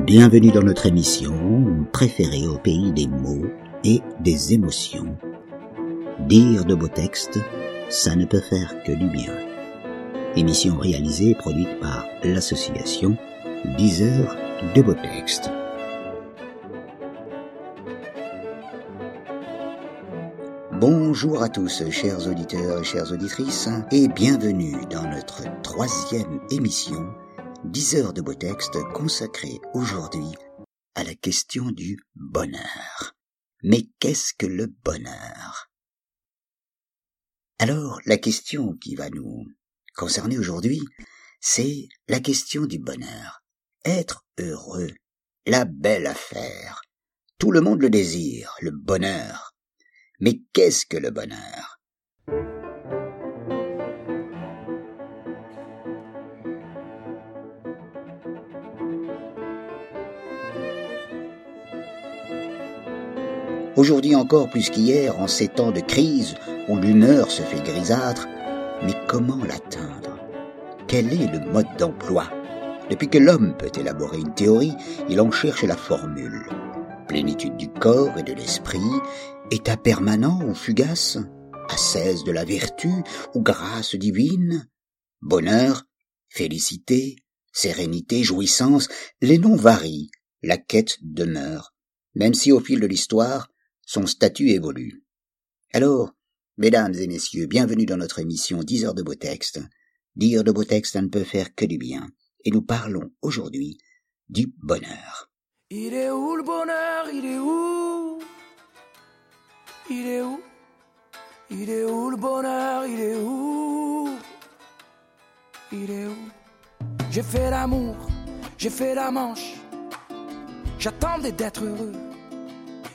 Bienvenue dans notre émission préférée au pays des mots et des émotions. Dire de beaux textes, ça ne peut faire que du bien. Émission réalisée et produite par l'association 10 heures de beaux textes. Bonjour à tous, chers auditeurs et chères auditrices, et bienvenue dans notre troisième émission 10 heures de beaux textes consacrée aujourd'hui à la question du bonheur. Mais qu'est-ce que le bonheur? Alors, la question qui va nous concerner aujourd'hui, c'est la question du bonheur. Être heureux, la belle affaire. Tout le monde le désire, le bonheur. Mais qu'est-ce que le bonheur? Aujourd'hui encore plus qu'hier, en ces temps de crise où l'humeur se fait grisâtre, mais comment l'atteindre? Quel est le mode d'emploi? Depuis que l'homme peut élaborer une théorie, il en cherche la formule. Plénitude du corps et de l'esprit, état permanent ou fugace, ascèse de la vertu ou grâce divine, bonheur, félicité, sérénité, jouissance, les noms varient, la quête demeure, même si au fil de l'histoire, son statut évolue. Alors, mesdames et messieurs, bienvenue dans notre émission 10 heures de beaux textes. Dire de beaux textes, ça ne peut faire que du bien. Et nous parlons aujourd'hui du bonheur. Il est où le bonheur? Il est où? Il est où? Il est où le bonheur? Il est où? Il est où? J'ai fait l'amour, j'ai fait la manche. J'attendais d'être heureux.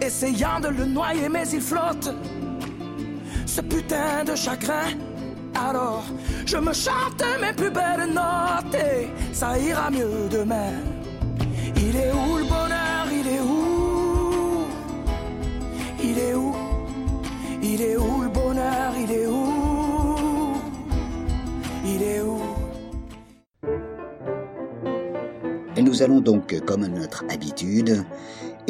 essayant de le noyer, mais il flotte. Ce putain de chagrin. Alors, je me chante mes plus belles notes et ça ira mieux demain. Il est où le bonheur? Il est où? Il est où? Il est où le bonheur? Il est où? Il est où? Et nous allons donc, comme à notre habitude,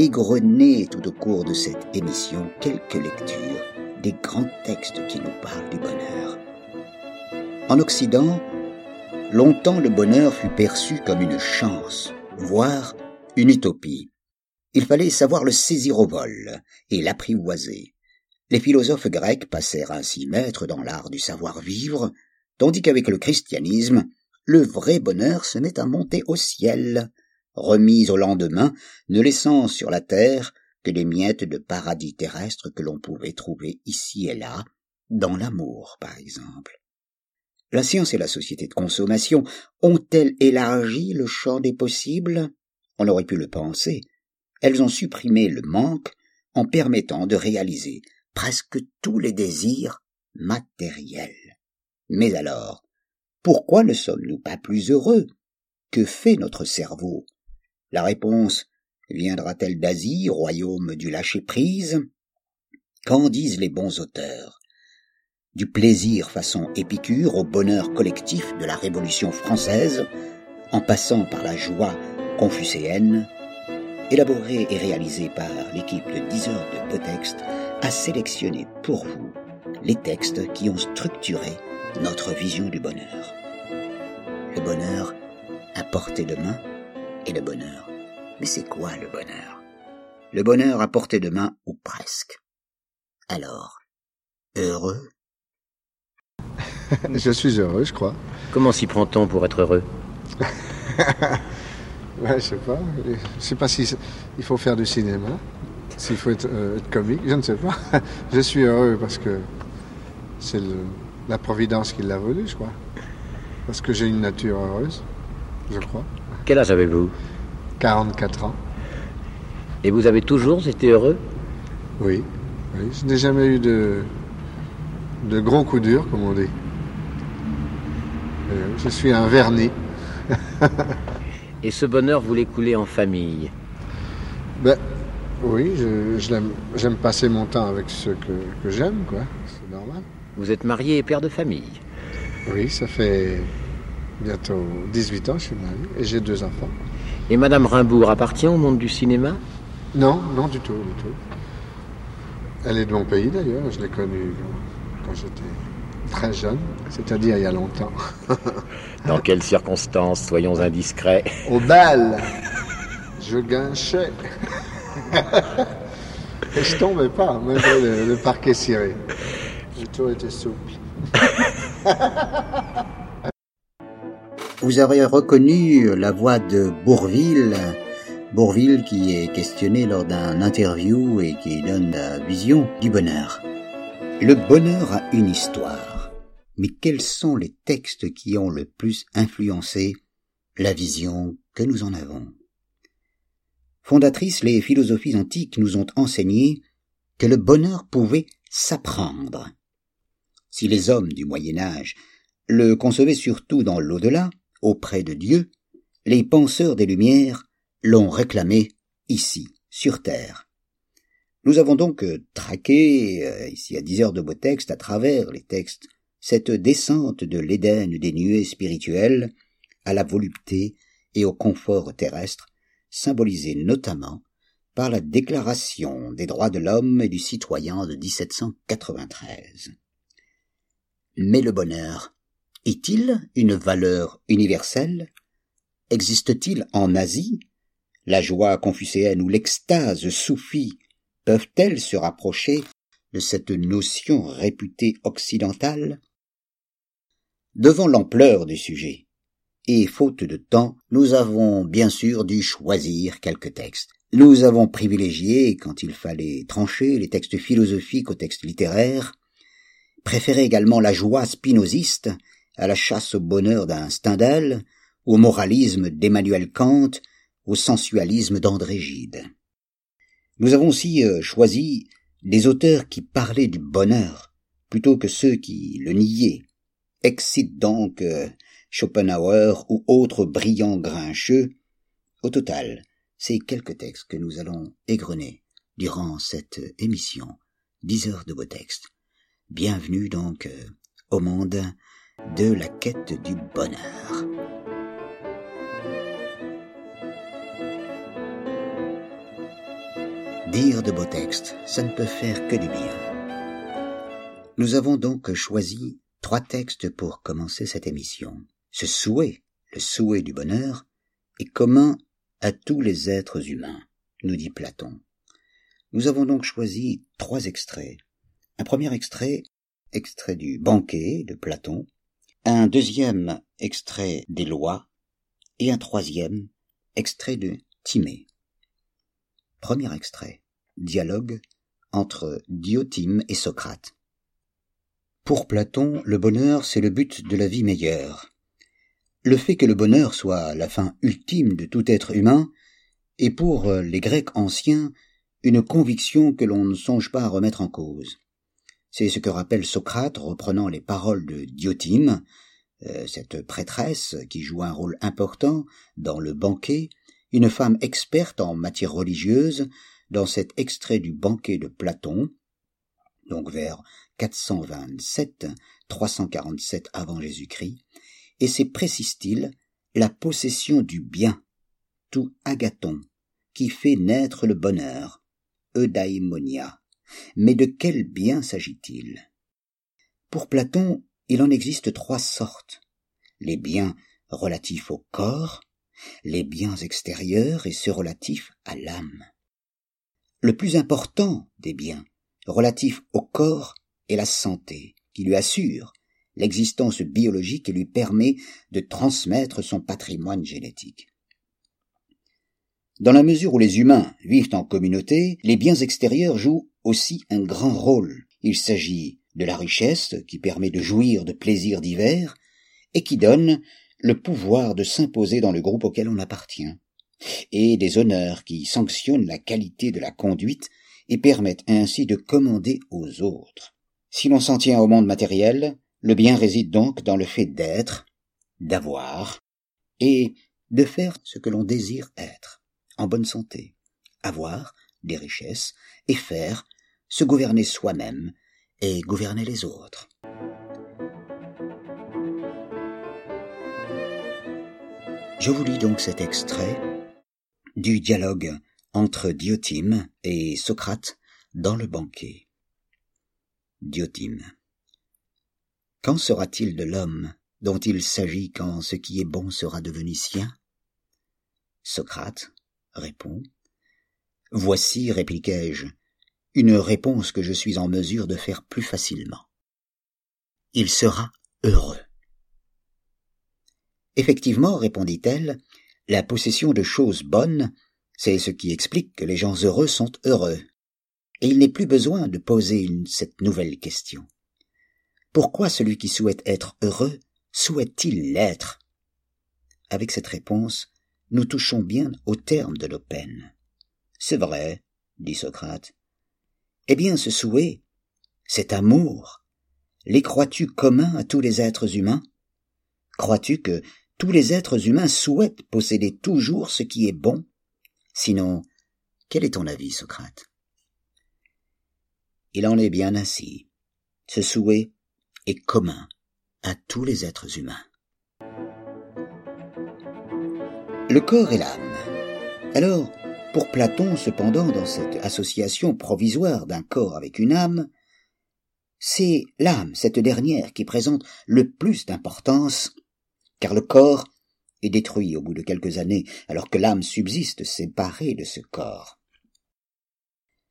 égrener tout au cours de cette émission quelques lectures des grands textes qui nous parlent du bonheur. En Occident, longtemps le bonheur fut perçu comme une chance, voire une utopie. Il fallait savoir le saisir au vol et l'apprivoiser. Les philosophes grecs passèrent ainsi maîtres dans l'art du savoir-vivre, tandis qu'avec le christianisme, le vrai bonheur se met à monter au ciel, remis au lendemain, ne laissant sur la terre que des miettes de paradis terrestre que l'on pouvait trouver ici et là, dans l'amour par exemple. La science et la société de consommation ont-elles élargi le champ des possibles? On aurait pu le penser. Elles ont supprimé le manque en permettant de réaliser presque tous les désirs matériels. Mais alors, pourquoi ne sommes-nous pas plus heureux? Que fait notre cerveau? La réponse viendra-t-elle d'Asie, royaume du lâcher-prise? Qu'en disent les bons auteurs? Du plaisir façon Épicure au bonheur collectif de la Révolution française, en passant par la joie confucéenne, élaboré et réalisé par l'équipe de 10 heures de beaux textes, a sélectionné pour vous les textes qui ont structuré notre vision du bonheur. Le bonheur à portée de main et le bonheur. Mais c'est quoi le bonheur? Le bonheur à portée de main ou presque. Alors, heureux? Je suis heureux, je crois. Comment s'y prend-on pour être heureux? Ouais, je sais pas. Je sais pas si il faut faire du cinéma, s'il faut être, euh, être comique, je ne sais pas. Je suis heureux parce que c'est le- la providence qui l'a voulu, je crois. Parce que j'ai une nature heureuse, je crois. Quel âge avez-vous 44 ans. Et vous avez toujours été heureux Oui, oui. Je n'ai jamais eu de, de gros coups durs, comme on dit. Euh, je suis un vernis. Et ce bonheur, vous l'écoulez en famille Ben, oui, j'aime passer mon temps avec ceux que, que j'aime, quoi. C'est normal. Vous êtes marié et père de famille. Oui, ça fait bientôt 18 ans je suis marié et j'ai deux enfants. Et Madame Rimbourg appartient au monde du cinéma? Non, non du tout, du tout. Elle est de mon pays d'ailleurs, je l'ai connue quand j'étais très jeune, c'est-à-dire il y a longtemps. Dans quelles circonstances, soyons indiscrets? Au bal, je guinchais. Et je tombais pas, malgré le, le parquet ciré. J'ai toujours été souple. Vous avez reconnu la voix de Bourville, Bourville qui est questionné lors d'un interview et qui donne la vision du bonheur. Le bonheur a une histoire, mais quels sont les textes qui ont le plus influencé la vision que nous en avons? Fondatrices, les philosophies antiques nous ont enseigné que le bonheur pouvait s'apprendre. Si les hommes du Moyen Âge le concevaient surtout dans l'au-delà, auprès de Dieu, les penseurs des Lumières l'ont réclamé ici, sur Terre. Nous avons donc euh, traqué, euh, ici à 10 heures de beaux textes, à travers les textes, cette descente de l'Éden des nuées spirituelles à la volupté et au confort terrestre, symbolisée notamment par la Déclaration des droits de l'homme et du citoyen de 1793. Mais le bonheur, est-il une valeur universelle? Existe-t-il en Asie? La joie confucéenne ou l'extase soufie peuvent-elles se rapprocher de cette notion réputée occidentale? Devant l'ampleur du sujet, et faute de temps, nous avons bien sûr dû choisir quelques textes. Nous avons privilégié, quand il fallait trancher, les textes philosophiques aux textes littéraires, préféré également la joie spinoziste à la chasse au bonheur d'un Stendhal, au moralisme d'Emmanuel Kant, au sensualisme d'André Gide. Nous avons aussi euh, choisi des auteurs qui parlaient du bonheur plutôt que ceux qui le niaient. Excite donc euh, Schopenhauer ou autres brillants grincheux. Au total, c'est quelques textes que nous allons égrener durant cette émission. Dix heures de beaux textes. Bienvenue donc euh, au monde de la quête du bonheur. Dire de beaux textes, ça ne peut faire que du bien. Nous avons donc choisi trois textes pour commencer cette émission. Ce souhait, le souhait du bonheur, est commun à tous les êtres humains, nous dit Platon. Nous avons donc choisi trois extraits. Un premier extrait, extrait du banquet de Platon, un deuxième extrait des lois et un troisième extrait de Timée. Premier extrait. Dialogue entre Diotime et Socrate. Pour Platon, le bonheur, c'est le but de la vie meilleure. Le fait que le bonheur soit la fin ultime de tout être humain est pour les Grecs anciens une conviction que l'on ne songe pas à remettre en cause. C'est ce que rappelle Socrate reprenant les paroles de Diotime, euh, cette prêtresse qui joue un rôle important dans le banquet, une femme experte en matière religieuse, dans cet extrait du banquet de Platon, donc vers 427, 347 avant Jésus-Christ, et c'est, précise-t-il, la possession du bien, tout agathon, qui fait naître le bonheur, eudaimonia. Mais de quel bien s'agit-il? Pour Platon, il en existe trois sortes. Les biens relatifs au corps, les biens extérieurs et ceux relatifs à l'âme. Le plus important des biens relatifs au corps est la santé, qui lui assure l'existence biologique et lui permet de transmettre son patrimoine génétique. Dans la mesure où les humains vivent en communauté, les biens extérieurs jouent aussi un grand rôle. Il s'agit de la richesse qui permet de jouir de plaisirs divers et qui donne le pouvoir de s'imposer dans le groupe auquel on appartient. et des honneurs qui sanctionnent la qualité de la conduite et permettent ainsi de commander aux autres. Si l'on s'en tient au monde matériel, le bien réside donc dans le fait d'être, d'avoir, et de faire ce que l'on désire être, en bonne santé, avoir des richesses, et faire, se gouverner soi-même, et gouverner les autres. Je vous lis donc cet extrait du dialogue entre Diotime et Socrate dans le banquet. Diotime. Quand sera-t-il de l'homme dont il s'agit quand ce qui est bon sera devenu sien? Socrate répond. Voici, répliquai-je, une réponse que je suis en mesure de faire plus facilement. Il sera heureux. Effectivement, répondit-elle, la possession de choses bonnes, c'est ce qui explique que les gens heureux sont heureux. Et il n'est plus besoin de poser cette nouvelle question. Pourquoi celui qui souhaite être heureux souhaite-t-il l'être? Avec cette réponse, nous touchons bien au terme de nos peines. C'est vrai, dit Socrate. Eh bien, ce souhait, cet amour, les crois-tu communs à tous les êtres humains? Crois-tu que tous les êtres humains souhaitent posséder toujours ce qui est bon? Sinon, quel est ton avis, Socrate? Il en est bien ainsi. Ce souhait est commun à tous les êtres humains. Le corps et l'âme. Alors, pour Platon, cependant, dans cette association provisoire d'un corps avec une âme, c'est l'âme, cette dernière, qui présente le plus d'importance, car le corps est détruit au bout de quelques années, alors que l'âme subsiste séparée de ce corps.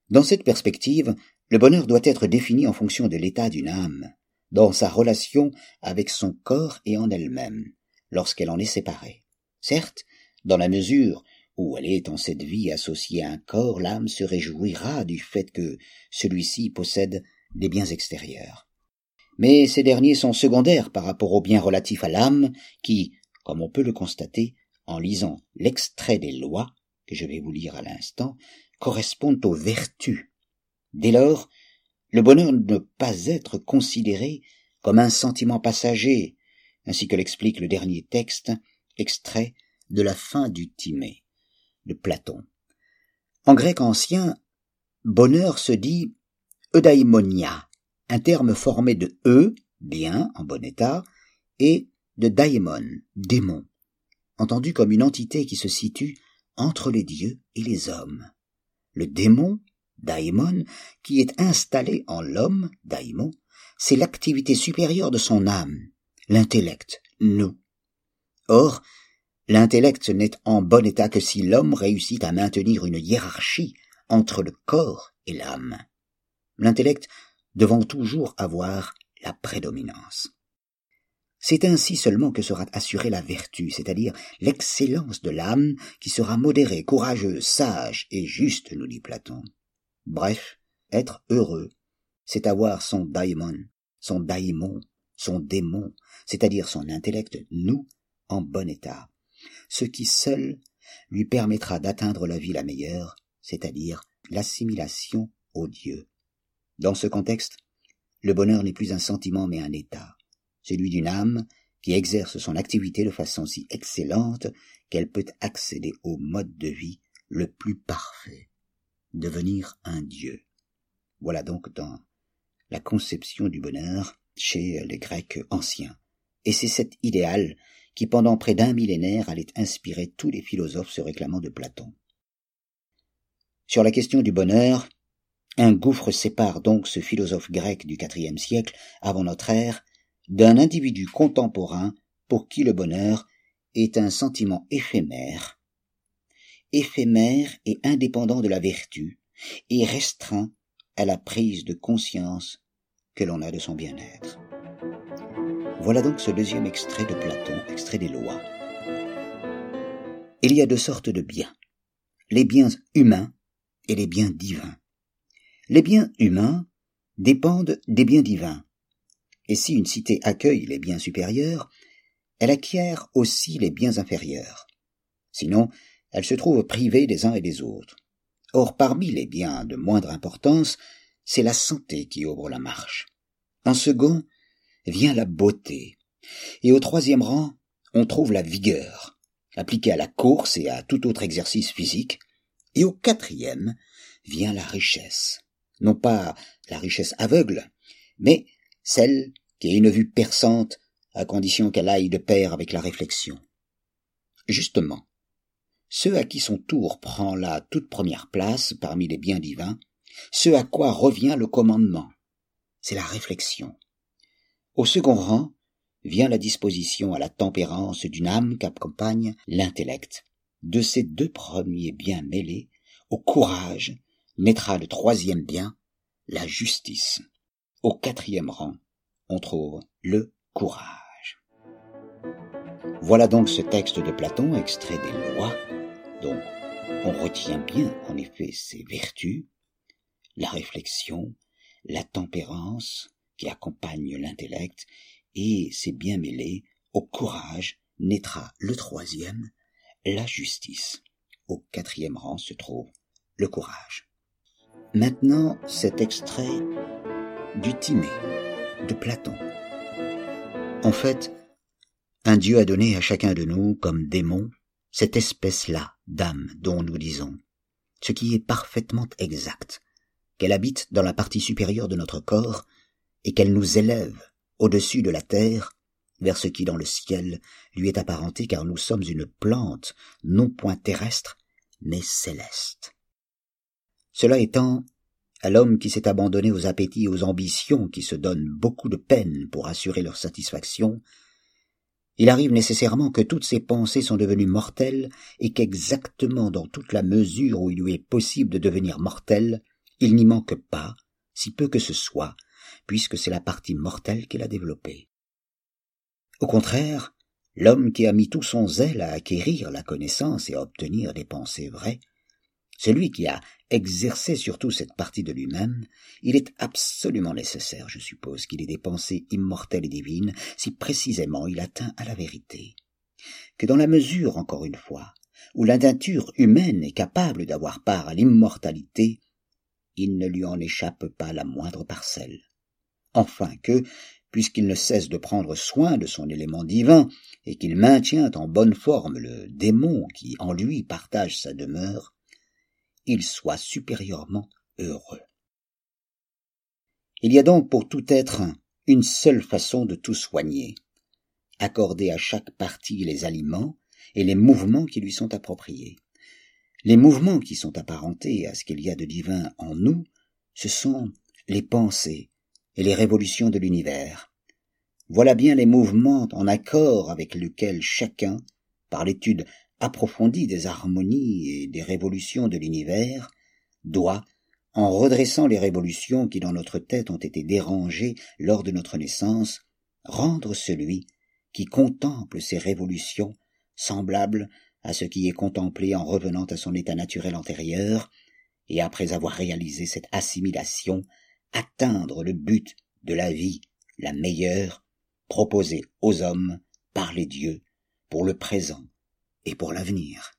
Dans cette perspective, le bonheur doit être défini en fonction de l'état d'une âme, dans sa relation avec son corps et en elle-même, lorsqu'elle en est séparée. Certes, dans la mesure où elle est en cette vie associée à un corps, l'âme se réjouira du fait que celui-ci possède des biens extérieurs. Mais ces derniers sont secondaires par rapport aux biens relatifs à l'âme, qui, comme on peut le constater en lisant l'extrait des lois, que je vais vous lire à l'instant, correspondent aux vertus. Dès lors, le bonheur ne peut pas être considéré comme un sentiment passager, ainsi que l'explique le dernier texte, extrait de la fin du Timée, de Platon. En grec ancien, bonheur se dit eudaimonia, un terme formé de e, bien, en bon état, et de daimon, démon, entendu comme une entité qui se situe entre les dieux et les hommes. Le démon, daimon, qui est installé en l'homme, daimon, c'est l'activité supérieure de son âme, l'intellect, nous. Or, l'intellect n'est en bon état que si l'homme réussit à maintenir une hiérarchie entre le corps et l'âme. L'intellect devant toujours avoir la prédominance. C'est ainsi seulement que sera assurée la vertu, c'est-à-dire l'excellence de l'âme qui sera modérée, courageuse, sage et juste, nous dit Platon. Bref, être heureux, c'est avoir son daimon, son daimon, son démon, c'est-à-dire son intellect, nous, en bon état, ce qui seul lui permettra d'atteindre la vie la meilleure, c'est-à-dire l'assimilation au Dieu. Dans ce contexte, le bonheur n'est plus un sentiment mais un état celui d'une âme qui exerce son activité de façon si excellente qu'elle peut accéder au mode de vie le plus parfait, devenir un dieu. Voilà donc dans la conception du bonheur chez les Grecs anciens. Et c'est cet idéal qui pendant près d'un millénaire allait inspirer tous les philosophes se réclamant de Platon. Sur la question du bonheur, un gouffre sépare donc ce philosophe grec du quatrième siècle avant notre ère d'un individu contemporain pour qui le bonheur est un sentiment éphémère, éphémère et indépendant de la vertu, et restreint à la prise de conscience que l'on a de son bien-être. Voilà donc ce deuxième extrait de Platon, extrait des lois. Il y a deux sortes de biens, les biens humains et les biens divins. Les biens humains dépendent des biens divins, et si une cité accueille les biens supérieurs, elle acquiert aussi les biens inférieurs. Sinon, elles se trouvent privées des uns et des autres. Or, parmi les biens de moindre importance, c'est la santé qui ouvre la marche. En second vient la beauté. Et au troisième rang, on trouve la vigueur, appliquée à la course et à tout autre exercice physique. Et au quatrième vient la richesse. Non pas la richesse aveugle, mais celle qui a une vue perçante à condition qu'elle aille de pair avec la réflexion. Justement, ceux à qui son tour prend la toute première place parmi les biens divins, ce à quoi revient le commandement, c'est la réflexion. Au second rang vient la disposition à la tempérance d'une âme qu'accompagne l'intellect. De ces deux premiers biens mêlés, au courage naîtra le troisième bien, la justice. Au quatrième rang, on trouve le courage. Voilà donc ce texte de Platon, extrait des lois, donc on retient bien en effet ses vertus, la réflexion, la tempérance qui accompagne l'intellect, et c'est bien mêlé, au courage naîtra le troisième, la justice. Au quatrième rang se trouve le courage. Maintenant, cet extrait du Timée de Platon. En fait, un Dieu a donné à chacun de nous, comme démon, cette espèce-là d'âme dont nous disons, ce qui est parfaitement exact, qu'elle habite dans la partie supérieure de notre corps et qu'elle nous élève au-dessus de la terre vers ce qui dans le ciel lui est apparenté car nous sommes une plante non point terrestre mais céleste. Cela étant, à l'homme qui s'est abandonné aux appétits et aux ambitions qui se donnent beaucoup de peine pour assurer leur satisfaction, il arrive nécessairement que toutes ses pensées sont devenues mortelles et qu'exactement dans toute la mesure où il lui est possible de devenir mortel, il n'y manque pas, si peu que ce soit, puisque c'est la partie mortelle qu'il a développée. Au contraire, l'homme qui a mis tout son zèle à acquérir la connaissance et à obtenir des pensées vraies, celui qui a exercé surtout cette partie de lui-même, il est absolument nécessaire, je suppose, qu'il ait des pensées immortelles et divines, si précisément il atteint à la vérité. Que dans la mesure, encore une fois, où la nature humaine est capable d'avoir part à l'immortalité, il ne lui en échappe pas la moindre parcelle. Enfin que, puisqu'il ne cesse de prendre soin de son élément divin, et qu'il maintient en bonne forme le démon qui en lui partage sa demeure, il soit supérieurement heureux. Il y a donc pour tout être une seule façon de tout soigner, accorder à chaque partie les aliments et les mouvements qui lui sont appropriés. Les mouvements qui sont apparentés à ce qu'il y a de divin en nous, ce sont les pensées et les révolutions de l'univers. Voilà bien les mouvements en accord avec lesquels chacun, par l'étude approfondie des harmonies et des révolutions de l'univers, doit, en redressant les révolutions qui dans notre tête ont été dérangées lors de notre naissance, rendre celui qui contemple ces révolutions semblables à ce qui est contemplé en revenant à son état naturel antérieur, et après avoir réalisé cette assimilation, atteindre le but de la vie la meilleure proposée aux hommes par les dieux pour le présent et pour l'avenir.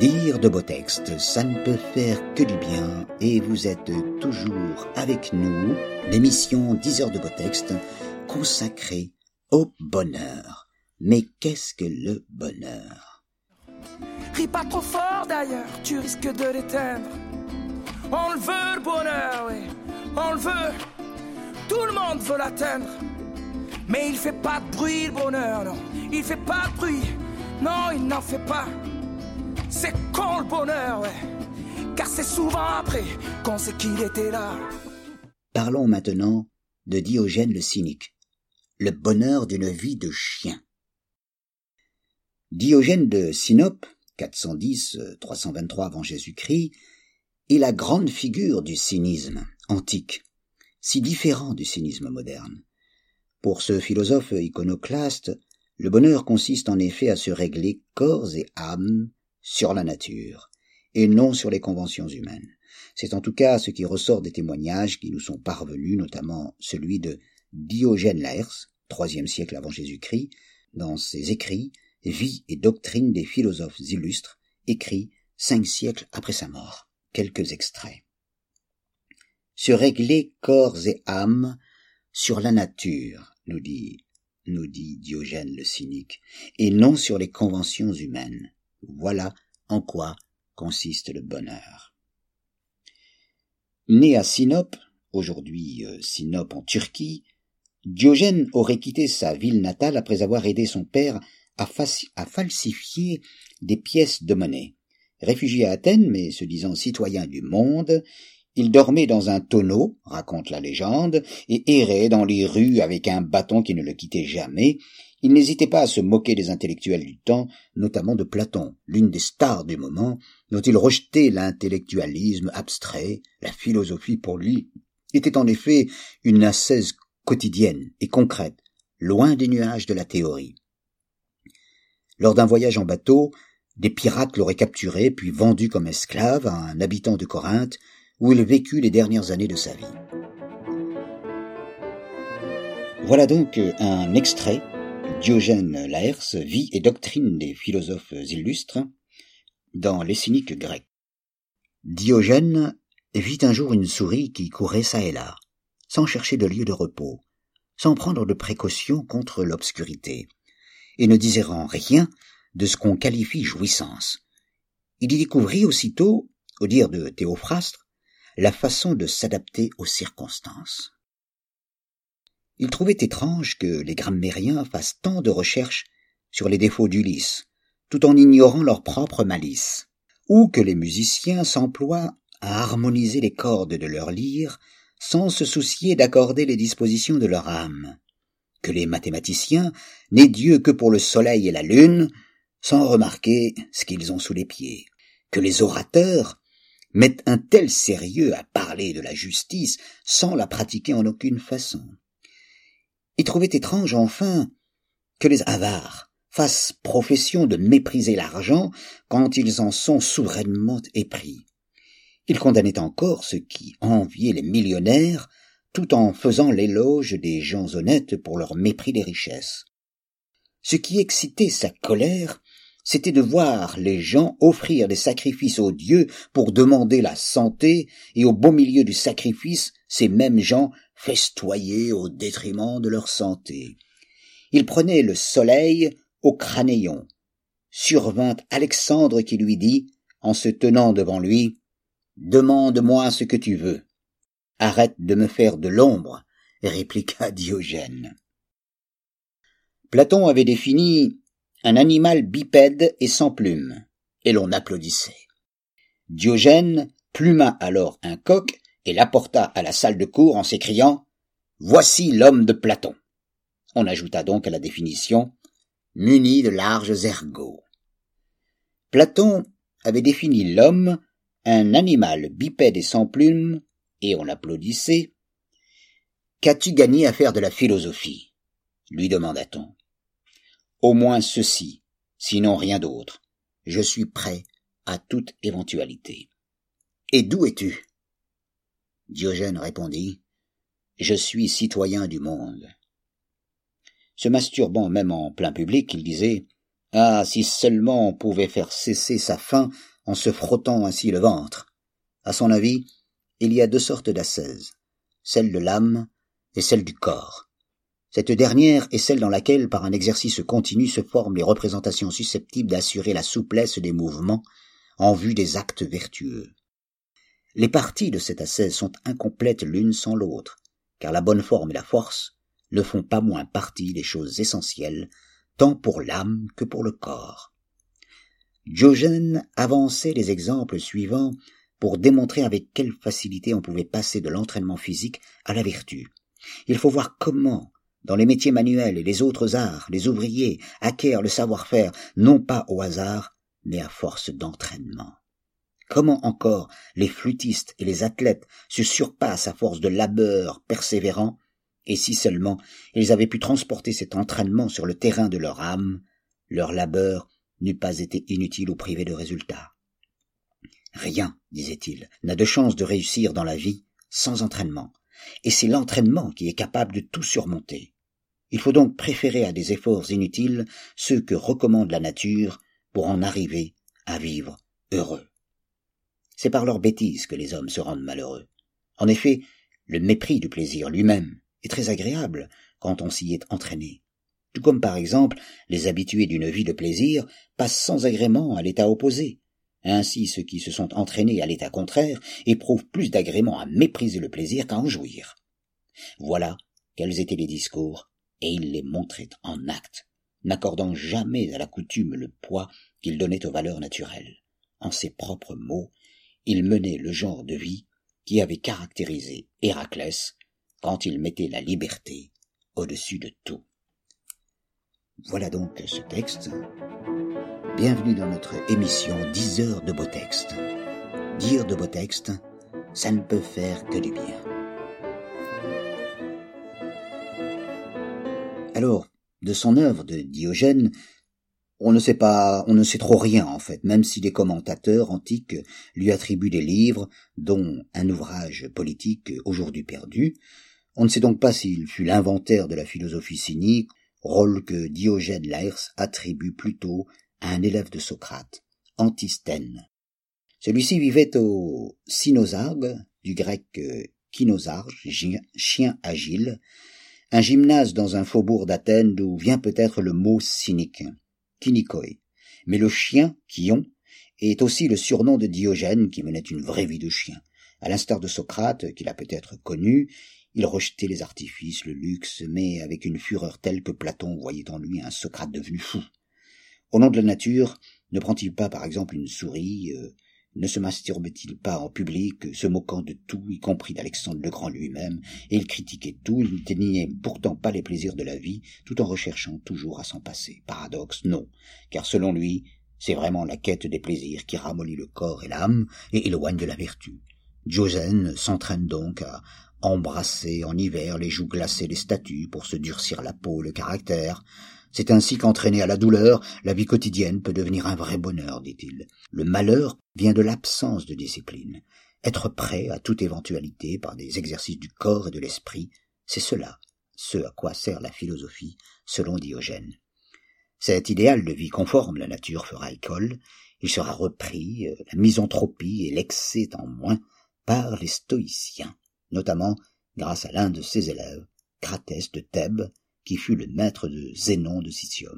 Dire de beaux textes, ça ne peut faire que du bien et vous êtes toujours avec nous, l'émission 10 heures de beaux textes consacrée au bonheur. Mais qu'est-ce que le bonheur? Pas trop fort d'ailleurs, tu risques de l'éteindre. On le veut le bonheur, oui, on le veut. Tout le monde veut l'atteindre. Mais il fait pas de bruit le bonheur, non. Il fait pas de bruit. Non, il n'en fait pas. C'est con le bonheur, ouais. Car c'est souvent après qu'on sait qu'il était là. Parlons maintenant de Diogène le cynique, le bonheur d'une vie de chien. Diogène de Sinope, 410-323 avant Jésus-Christ, est la grande figure du cynisme antique, si différent du cynisme moderne. Pour ce philosophe iconoclaste, le bonheur consiste en effet à se régler corps et âme sur la nature, et non sur les conventions humaines. C'est en tout cas ce qui ressort des témoignages qui nous sont parvenus, notamment celui de Diogène Laërce, troisième siècle avant Jésus-Christ, dans ses écrits Vie et doctrine des philosophes illustres, écrits cinq siècles après sa mort. Quelques extraits. Se régler corps et âme sur la nature, nous dit, nous dit Diogène le cynique, et non sur les conventions humaines. Voilà en quoi consiste le bonheur. Né à Sinope, aujourd'hui euh, Sinope en Turquie, Diogène aurait quitté sa ville natale après avoir aidé son père à, falsifier des pièces de monnaie. Réfugié à Athènes, mais se disant citoyen du monde, il dormait dans un tonneau, raconte la légende, et errait dans les rues avec un bâton qui ne le quittait jamais. Il n'hésitait pas à se moquer des intellectuels du temps, notamment de Platon, l'une des stars du moment, dont il rejetait l'intellectualisme abstrait, la philosophie pour lui était en effet une ascèse quotidienne et concrète, loin des nuages de la théorie. Lors d'un voyage en bateau, des pirates l'auraient capturé puis vendu comme esclave à un habitant de Corinthe où il vécut les dernières années de sa vie. Voilà donc un extrait Diogène Laërce, Vie et doctrine des philosophes illustres, dans les cyniques grecs. Diogène vit un jour une souris qui courait çà et là, sans chercher de lieu de repos, sans prendre de précautions contre l'obscurité, et ne désirant rien de ce qu'on qualifie jouissance. Il y découvrit aussitôt, au dire de Théophrastre, la façon de s'adapter aux circonstances. Il trouvait étrange que les grammairiens fassent tant de recherches sur les défauts d'Ulysse, tout en ignorant leur propre malice, ou que les musiciens s'emploient à harmoniser les cordes de leur lyre sans se soucier d'accorder les dispositions de leur âme, que les mathématiciens n'aient Dieu que pour le soleil et la lune, sans remarquer ce qu'ils ont sous les pieds, que les orateurs mettent un tel sérieux à parler de la justice sans la pratiquer en aucune façon. Il trouvait étrange enfin que les avares fassent profession de mépriser l'argent quand ils en sont souverainement épris. Il condamnait encore ceux qui enviaient les millionnaires tout en faisant l'éloge des gens honnêtes pour leur mépris des richesses. Ce qui excitait sa colère, c'était de voir les gens offrir des sacrifices aux dieux pour demander la santé, et au beau milieu du sacrifice, ces mêmes gens festoyer au détriment de leur santé. Il prenait le soleil au crânéon. Survint Alexandre qui lui dit, en se tenant devant lui, Demande-moi ce que tu veux. Arrête de me faire de l'ombre, répliqua Diogène. Platon avait défini un animal bipède et sans plumes, et l'on applaudissait. Diogène pluma alors un coq et l'apporta à la salle de cour en s'écriant Voici l'homme de Platon. On ajouta donc à la définition muni de larges ergots. Platon avait défini l'homme un animal bipède et sans plumes, et on l'applaudissait. Qu'as-tu gagné à faire de la philosophie? lui demanda-t-on. Au moins ceci, sinon rien d'autre. Je suis prêt à toute éventualité. Et d'où es-tu? Diogène répondit. Je suis citoyen du monde. Se masturbant même en plein public, il disait. Ah. Si seulement on pouvait faire cesser sa faim en se frottant ainsi le ventre. À son avis, il y a deux sortes d'ascèses, celle de l'âme et celle du corps. Cette dernière est celle dans laquelle, par un exercice continu, se forment les représentations susceptibles d'assurer la souplesse des mouvements en vue des actes vertueux. Les parties de cette ascèse sont incomplètes l'une sans l'autre, car la bonne forme et la force ne font pas moins partie des choses essentielles, tant pour l'âme que pour le corps. Diogène avançait les exemples suivants pour démontrer avec quelle facilité on pouvait passer de l'entraînement physique à la vertu. Il faut voir comment, dans les métiers manuels et les autres arts, les ouvriers acquièrent le savoir-faire non pas au hasard, mais à force d'entraînement. Comment encore les flûtistes et les athlètes se surpassent à force de labeur persévérant, et si seulement ils avaient pu transporter cet entraînement sur le terrain de leur âme, leur labeur n'eût pas été inutile ou privé de résultats. Rien, disait-il, n'a de chance de réussir dans la vie sans entraînement, et c'est l'entraînement qui est capable de tout surmonter. Il faut donc préférer à des efforts inutiles ceux que recommande la nature pour en arriver à vivre heureux. C'est par leurs bêtises que les hommes se rendent malheureux. En effet, le mépris du plaisir lui-même est très agréable quand on s'y est entraîné. Tout comme par exemple les habitués d'une vie de plaisir passent sans agrément à l'état opposé. Ainsi ceux qui se sont entraînés à l'état contraire éprouvent plus d'agrément à mépriser le plaisir qu'à en jouir. Voilà quels étaient les discours, et il les montrait en actes, n'accordant jamais à la coutume le poids qu'il donnait aux valeurs naturelles. En ses propres mots, il menait le genre de vie qui avait caractérisé Héraclès quand il mettait la liberté au-dessus de tout. Voilà donc ce texte. Bienvenue dans notre émission 10 heures de beaux textes. Dire de beaux textes, ça ne peut faire que du bien. Alors, de son œuvre de Diogène, on ne sait pas, on ne sait trop rien en fait, même si les commentateurs antiques lui attribuent des livres, dont un ouvrage politique aujourd'hui perdu. On ne sait donc pas s'il fut l'inventaire de la philosophie cynique rôle que Diogène Laërce attribue plutôt un élève de Socrate, Antisthène. Celui-ci vivait au Cynosargue, du grec kinosarge, chien agile, un gymnase dans un faubourg d'Athènes d'où vient peut-être le mot cynique, kinikoi. Mais le chien, Kion, est aussi le surnom de Diogène qui menait une vraie vie de chien. À l'instar de Socrate, qu'il a peut-être connu, il rejetait les artifices, le luxe, mais avec une fureur telle que Platon voyait en lui un Socrate devenu fou. Au nom de la nature, ne prend-il pas par exemple une souris euh, Ne se masturbe-t-il pas en public, se moquant de tout, y compris d'Alexandre le Grand lui-même, et il critiquait tout, il n'éteignait pourtant pas les plaisirs de la vie, tout en recherchant toujours à s'en passer. Paradoxe, non, car selon lui, c'est vraiment la quête des plaisirs qui ramollit le corps et l'âme et éloigne de la vertu. Diogène s'entraîne donc à embrasser en hiver les joues glacées des statues pour se durcir la peau, le caractère. C'est ainsi qu'entraîné à la douleur, la vie quotidienne peut devenir un vrai bonheur, dit-il. Le malheur vient de l'absence de discipline. Être prêt à toute éventualité par des exercices du corps et de l'esprit, c'est cela, ce à quoi sert la philosophie, selon Diogène. Cet idéal de vie conforme la nature fera école, il sera repris, euh, la misanthropie et l'excès en moins, par les stoïciens notamment grâce à l'un de ses élèves, Cratès de Thèbes, qui fut le maître de Zénon de Sicyon.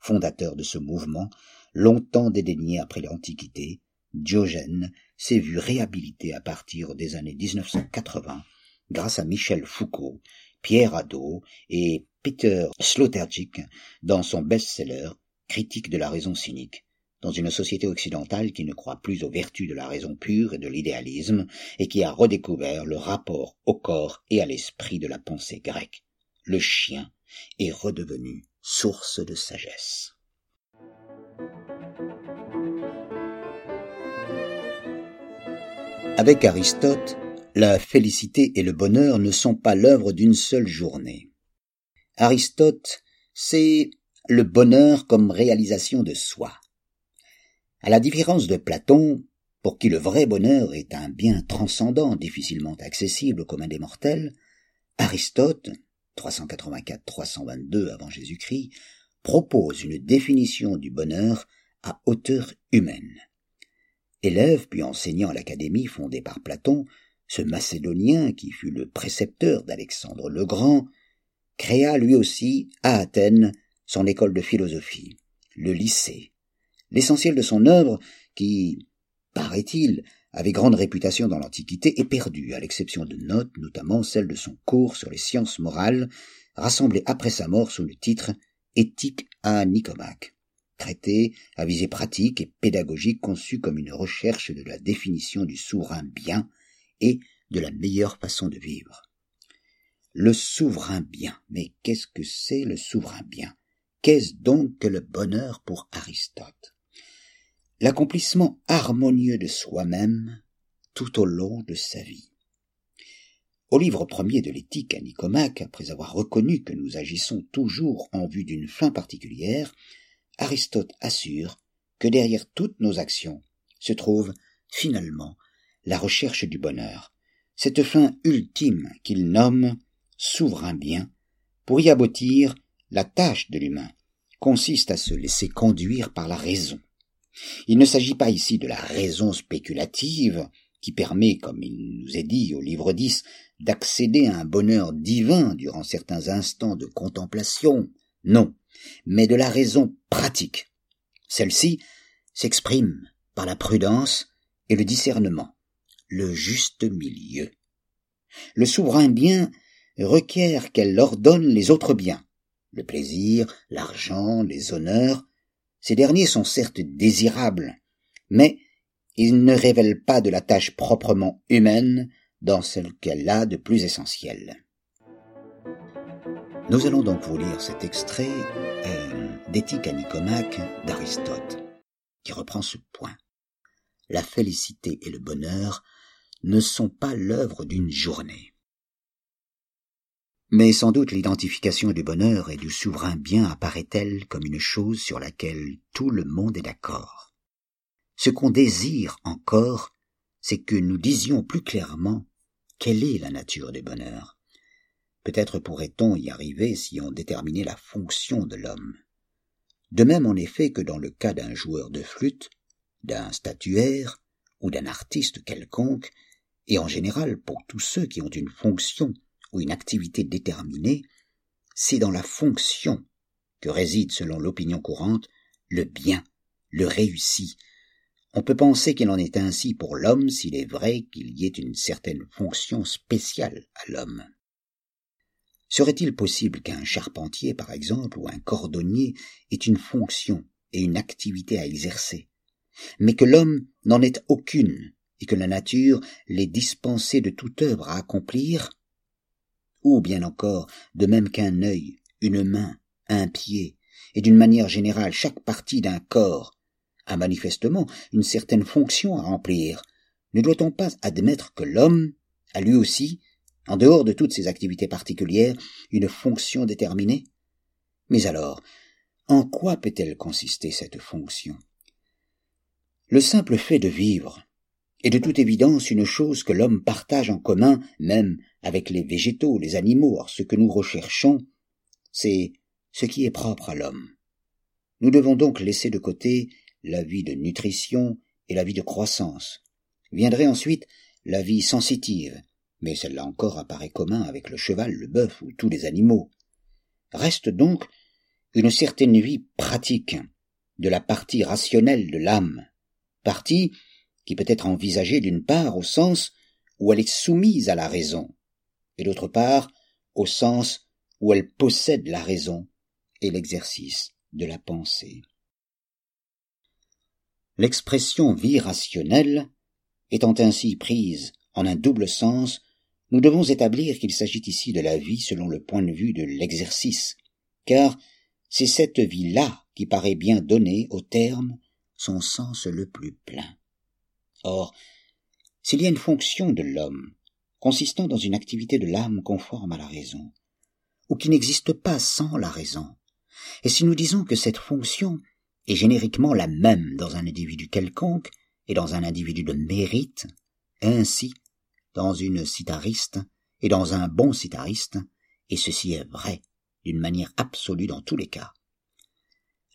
Fondateur de ce mouvement, longtemps dédaigné après l'Antiquité, Diogène s'est vu réhabilité à partir des années 1980 grâce à Michel Foucault, Pierre Hadot et Peter Sloterdijk dans son best-seller Critique de la raison cynique, dans une société occidentale qui ne croit plus aux vertus de la raison pure et de l'idéalisme, et qui a redécouvert le rapport au corps et à l'esprit de la pensée grecque. Le chien est redevenu source de sagesse. Avec Aristote, la félicité et le bonheur ne sont pas l'œuvre d'une seule journée. Aristote, c'est le bonheur comme réalisation de soi. À la différence de Platon, pour qui le vrai bonheur est un bien transcendant, difficilement accessible au commun des mortels, Aristote, 384-322 avant Jésus-Christ, propose une définition du bonheur à hauteur humaine. Élève puis enseignant à l'académie fondée par Platon, ce Macédonien qui fut le précepteur d'Alexandre le Grand, créa lui aussi à Athènes son école de philosophie, le lycée, L'essentiel de son œuvre, qui, paraît-il, avait grande réputation dans l'Antiquité, est perdu, à l'exception de notes, notamment celle de son cours sur les sciences morales, rassemblé après sa mort sous le titre Éthique à Nicomaque, traité à visée pratique et pédagogique conçu comme une recherche de la définition du souverain bien et de la meilleure façon de vivre. Le souverain bien. Mais qu'est-ce que c'est le souverain bien? Qu'est-ce donc que le bonheur pour Aristote? L'accomplissement harmonieux de soi-même tout au long de sa vie. Au livre premier de l'éthique à Nicomaque, après avoir reconnu que nous agissons toujours en vue d'une fin particulière, Aristote assure que derrière toutes nos actions se trouve finalement la recherche du bonheur, cette fin ultime qu'il nomme souverain bien, Pour y aboutir, la tâche de l'humain consiste à se laisser conduire par la raison. Il ne s'agit pas ici de la raison spéculative, qui permet, comme il nous est dit au livre 10, d'accéder à un bonheur divin durant certains instants de contemplation. Non, mais de la raison pratique. Celle-ci s'exprime par la prudence et le discernement, le juste milieu. Le souverain bien requiert qu'elle ordonne les autres biens, le plaisir, l'argent, les honneurs. Ces derniers sont certes désirables, mais ils ne révèlent pas de la tâche proprement humaine dans celle qu'elle a de plus essentiel. Nous allons donc vous lire cet extrait euh, d'éthique à Nicomaque d'Aristote, qui reprend ce point. La félicité et le bonheur ne sont pas l'œuvre d'une journée. Mais sans doute l'identification du bonheur et du souverain bien apparaît-elle comme une chose sur laquelle tout le monde est d'accord. Ce qu'on désire encore, c'est que nous disions plus clairement quelle est la nature du bonheur. Peut-être pourrait-on y arriver si on déterminait la fonction de l'homme. De même en effet que dans le cas d'un joueur de flûte, d'un statuaire ou d'un artiste quelconque, et en général pour tous ceux qui ont une fonction ou une activité déterminée, c'est dans la fonction que réside, selon l'opinion courante, le bien, le réussi. On peut penser qu'il en est ainsi pour l'homme s'il est vrai qu'il y ait une certaine fonction spéciale à l'homme. Serait-il possible qu'un charpentier, par exemple, ou un cordonnier ait une fonction et une activité à exercer, mais que l'homme n'en ait aucune, et que la nature l'ait dispensé de toute œuvre à accomplir, ou bien encore, de même qu'un œil, une main, un pied, et d'une manière générale chaque partie d'un corps, a manifestement une certaine fonction à remplir, ne doit-on pas admettre que l'homme a lui aussi, en dehors de toutes ses activités particulières, une fonction déterminée? Mais alors, en quoi peut-elle consister cette fonction? Le simple fait de vivre est de toute évidence une chose que l'homme partage en commun, même avec les végétaux, les animaux, ce que nous recherchons, c'est ce qui est propre à l'homme. Nous devons donc laisser de côté la vie de nutrition et la vie de croissance. Viendrait ensuite la vie sensitive, mais celle-là encore apparaît commun avec le cheval, le bœuf ou tous les animaux. Reste donc une certaine vie pratique de la partie rationnelle de l'âme, partie qui peut être envisagée d'une part au sens où elle est soumise à la raison, et d'autre part au sens où elle possède la raison et l'exercice de la pensée. L'expression vie rationnelle étant ainsi prise en un double sens, nous devons établir qu'il s'agit ici de la vie selon le point de vue de l'exercice, car c'est cette vie-là qui paraît bien donner au terme son sens le plus plein. Or, s'il y a une fonction de l'homme consistant dans une activité de l'âme conforme à la raison, ou qui n'existe pas sans la raison, et si nous disons que cette fonction est génériquement la même dans un individu quelconque et dans un individu de mérite, ainsi dans une citariste et dans un bon citariste, et ceci est vrai d'une manière absolue dans tous les cas.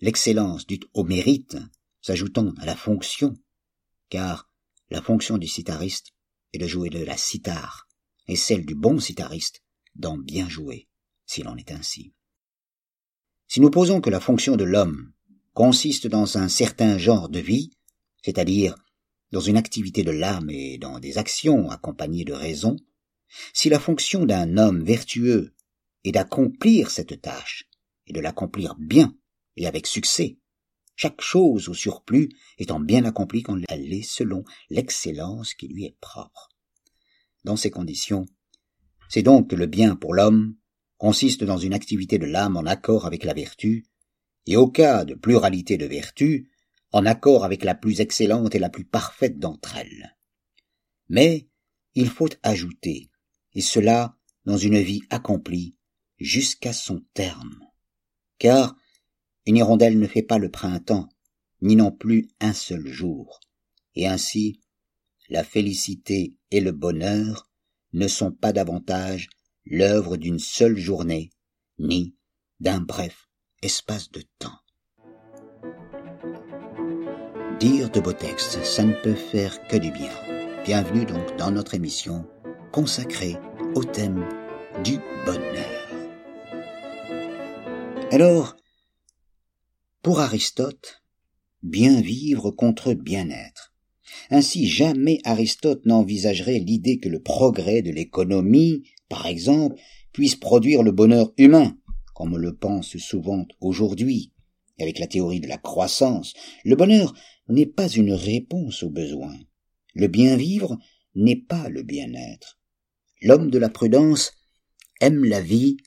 L'excellence due au mérite s'ajoutant à la fonction, car la fonction du citariste est de jouer de la cithare, et celle du bon citariste d'en bien jouer, s'il en est ainsi. Si nous posons que la fonction de l'homme consiste dans un certain genre de vie, c'est-à-dire dans une activité de l'âme et dans des actions accompagnées de raison, si la fonction d'un homme vertueux est d'accomplir cette tâche, et de l'accomplir bien et avec succès, chaque chose au surplus étant bien accomplie quand elle est selon l'excellence qui lui est propre. Dans ces conditions, c'est donc que le bien pour l'homme consiste dans une activité de l'âme en accord avec la vertu, et au cas de pluralité de vertus, en accord avec la plus excellente et la plus parfaite d'entre elles. Mais il faut ajouter, et cela dans une vie accomplie jusqu'à son terme. Car une hirondelle ne fait pas le printemps, ni non plus un seul jour, et ainsi la félicité et le bonheur ne sont pas davantage l'œuvre d'une seule journée, ni d'un bref espace de temps. Dire de beaux textes, ça ne peut faire que du bien. Bienvenue donc dans notre émission consacrée au thème du bonheur. Alors, pour Aristote, bien vivre contre bien-être. Ainsi jamais Aristote n'envisagerait l'idée que le progrès de l'économie, par exemple, puisse produire le bonheur humain, comme on le pense souvent aujourd'hui, avec la théorie de la croissance. Le bonheur n'est pas une réponse aux besoins. Le bien vivre n'est pas le bien-être. L'homme de la prudence aime la vie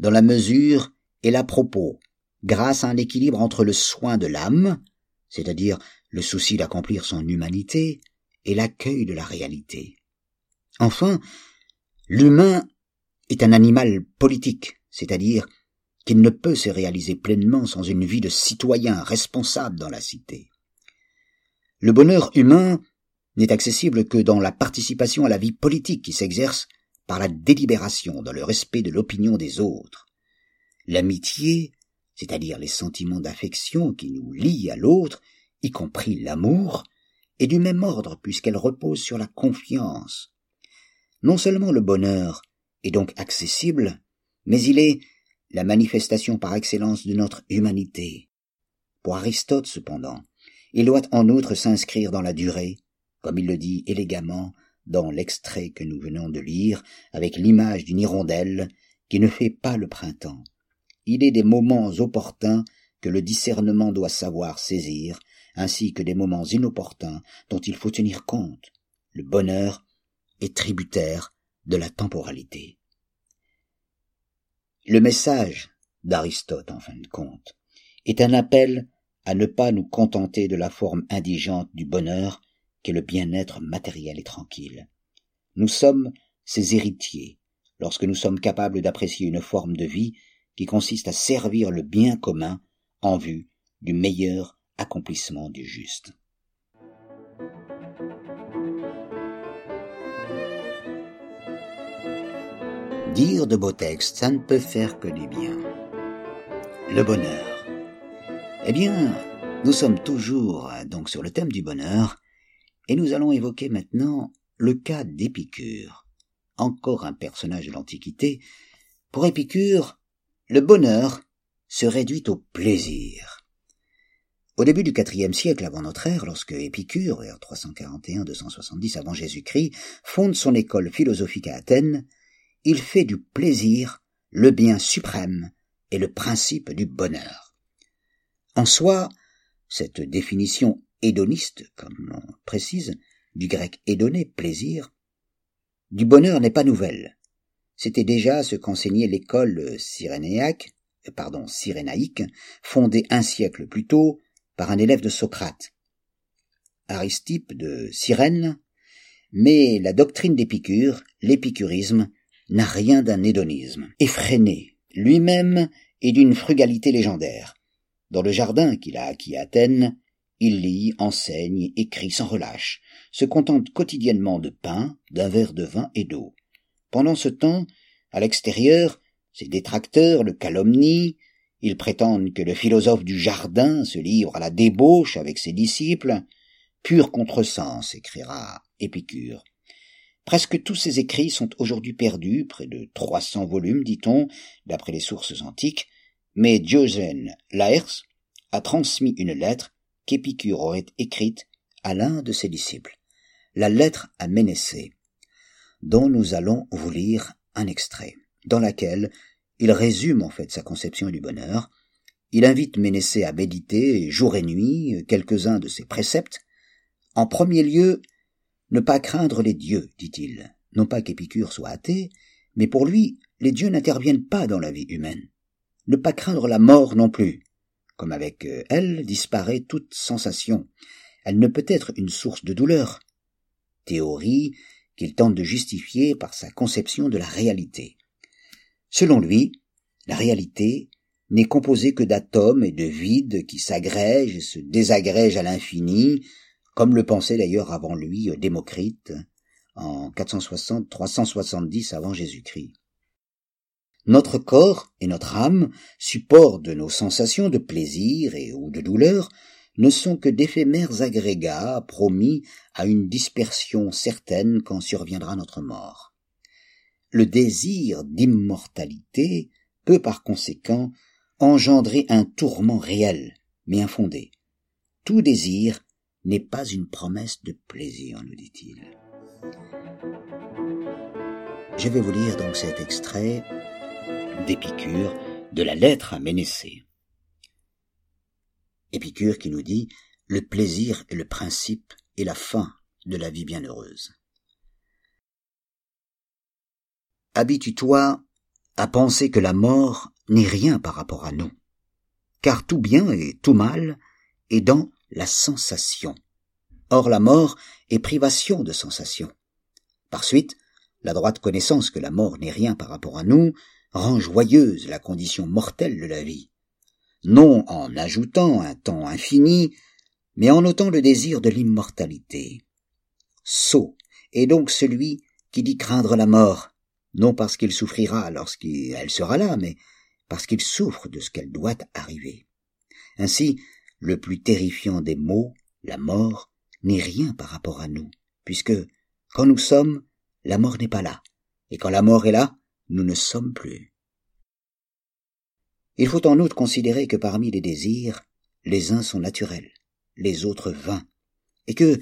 dans la mesure et la propos, grâce à un équilibre entre le soin de l'âme, c'est-à-dire le souci d'accomplir son humanité, et l'accueil de la réalité. Enfin, l'humain est un animal politique, c'est-à-dire qu'il ne peut se réaliser pleinement sans une vie de citoyen responsable dans la cité. Le bonheur humain n'est accessible que dans la participation à la vie politique qui s'exerce par la délibération dans le respect de l'opinion des autres. L'amitié, c'est-à-dire les sentiments d'affection qui nous lient à l'autre, y compris l'amour, est du même ordre puisqu'elle repose sur la confiance. Non seulement le bonheur est donc accessible, mais il est la manifestation par excellence de notre humanité. Pour Aristote, cependant, il doit en outre s'inscrire dans la durée, comme il le dit élégamment dans l'extrait que nous venons de lire, avec l'image d'une hirondelle qui ne fait pas le printemps. Il est des moments opportuns que le discernement doit savoir saisir, ainsi que des moments inopportuns dont il faut tenir compte. Le bonheur est tributaire de la temporalité. Le message d'Aristote, en fin de compte, est un appel à ne pas nous contenter de la forme indigente du bonheur qu'est le bien-être matériel et tranquille. Nous sommes ses héritiers lorsque nous sommes capables d'apprécier une forme de vie qui consiste à servir le bien commun en vue du meilleur accomplissement du juste. Dire de beaux textes, ça ne peut faire que du bien. Le bonheur. Eh bien, nous sommes toujours donc sur le thème du bonheur, et nous allons évoquer maintenant le cas d'Épicure, encore un personnage de l'Antiquité. Pour Épicure, le bonheur se réduit au plaisir. Au début du IVe siècle avant notre ère, lorsque Épicure, vers 341-270 avant Jésus-Christ, fonde son école philosophique à Athènes, il fait du plaisir le bien suprême et le principe du bonheur. En soi, cette définition hédoniste, comme on précise, du grec hédoné, plaisir, du bonheur n'est pas nouvelle. C'était déjà ce qu'enseignait l'école cyrénéaque, euh, pardon, cyrénaïque, fondée un siècle plus tôt par un élève de Socrate. Aristippe de Cyrène, mais la doctrine d'Épicure, l'épicurisme, n'a rien d'un hédonisme. Effréné, lui-même est d'une frugalité légendaire. Dans le jardin qu'il a acquis à Athènes, il lit, enseigne, écrit sans relâche, se contente quotidiennement de pain, d'un verre de vin et d'eau. Pendant ce temps, à l'extérieur, ses détracteurs le calomnient, ils prétendent que le philosophe du jardin se livre à la débauche avec ses disciples. Pur contresens, écrira Épicure. Presque tous ses écrits sont aujourd'hui perdus, près de trois cents volumes, dit-on, d'après les sources antiques, mais Diogène Laërce a transmis une lettre qu'Épicure aurait écrite à l'un de ses disciples, la lettre à Ménécée, dont nous allons vous lire un extrait, dans laquelle il résume en fait sa conception du bonheur, il invite Ménécée à méditer jour et nuit quelques-uns de ses préceptes. En premier lieu, ne pas craindre les dieux, dit-il. Non pas qu'Épicure soit athée, mais pour lui, les dieux n'interviennent pas dans la vie humaine. Ne pas craindre la mort non plus. Comme avec euh, elle disparaît toute sensation. Elle ne peut être une source de douleur. Théorie qu'il tente de justifier par sa conception de la réalité. Selon lui, la réalité n'est composée que d'atomes et de vides qui s'agrègent et se désagrègent à l'infini, comme le pensait d'ailleurs avant lui Démocrite en 460-370 avant Jésus-Christ. Notre corps et notre âme, support de nos sensations de plaisir et ou de douleur, ne sont que d'éphémères agrégats promis à une dispersion certaine quand surviendra notre mort. Le désir d'immortalité peut par conséquent engendrer un tourment réel, mais infondé. Tout désir n'est pas une promesse de plaisir, nous dit-il. Je vais vous lire donc cet extrait d'Épicure de la lettre à Ménécée. Épicure qui nous dit le plaisir est le principe et la fin de la vie bienheureuse. Habitue-toi à penser que la mort n'est rien par rapport à nous, car tout bien et tout mal est dans la sensation. Or la mort est privation de sensation. Par suite, la droite connaissance que la mort n'est rien par rapport à nous rend joyeuse la condition mortelle de la vie, non en ajoutant un temps infini, mais en notant le désir de l'immortalité. Sot est donc celui qui dit craindre la mort, non parce qu'il souffrira lorsqu'elle sera là, mais parce qu'il souffre de ce qu'elle doit arriver. Ainsi, le plus terrifiant des maux, la mort, n'est rien par rapport à nous, puisque, quand nous sommes, la mort n'est pas là, et quand la mort est là, nous ne sommes plus. Il faut en outre considérer que parmi les désirs, les uns sont naturels, les autres vains, et que,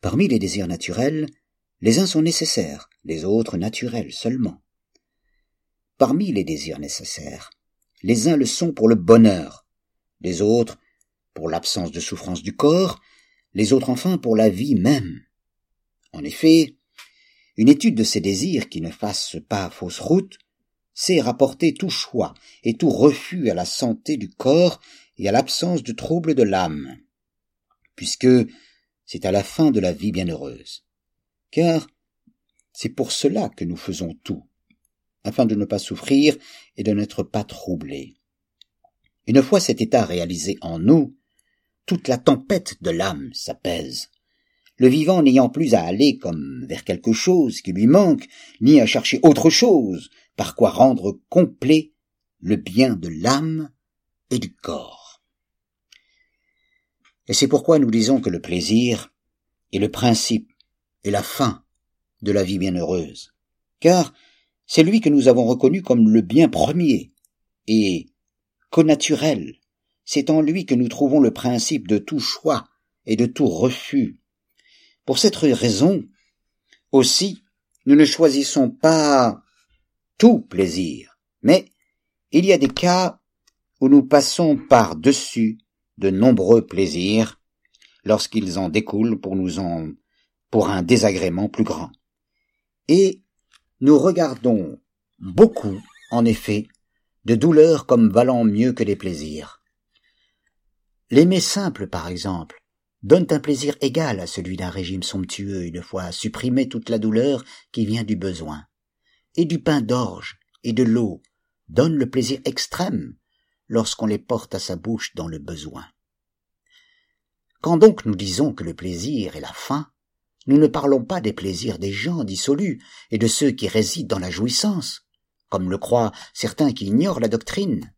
parmi les désirs naturels, les uns sont nécessaires, les autres naturels seulement. Parmi les désirs nécessaires, les uns le sont pour le bonheur, les autres pour l'absence de souffrance du corps, les autres enfin pour la vie même. En effet, une étude de ces désirs qui ne fasse pas fausse route sait rapporter tout choix et tout refus à la santé du corps et à l'absence de troubles de l'âme, puisque c'est à la fin de la vie bienheureuse. Car c'est pour cela que nous faisons tout, afin de ne pas souffrir et de n'être pas troublés. Une fois cet état réalisé en nous, toute la tempête de l'âme s'apaise le vivant n'ayant plus à aller comme vers quelque chose qui lui manque, ni à chercher autre chose, par quoi rendre complet le bien de l'âme et du corps. Et c'est pourquoi nous disons que le plaisir est le principe et la fin de la vie bienheureuse, car c'est lui que nous avons reconnu comme le bien premier et connaturel. C'est en lui que nous trouvons le principe de tout choix et de tout refus pour cette raison, aussi, nous ne choisissons pas tout plaisir, mais il y a des cas où nous passons par-dessus de nombreux plaisirs lorsqu'ils en découlent pour nous en pour un désagrément plus grand. Et nous regardons beaucoup, en effet, de douleurs comme valant mieux que les plaisirs. L'aimer simple, par exemple, donnent un plaisir égal à celui d'un régime somptueux une fois supprimé toute la douleur qui vient du besoin. Et du pain d'orge et de l'eau donnent le plaisir extrême lorsqu'on les porte à sa bouche dans le besoin. Quand donc nous disons que le plaisir est la faim, nous ne parlons pas des plaisirs des gens dissolus et de ceux qui résident dans la jouissance, comme le croient certains qui ignorent la doctrine,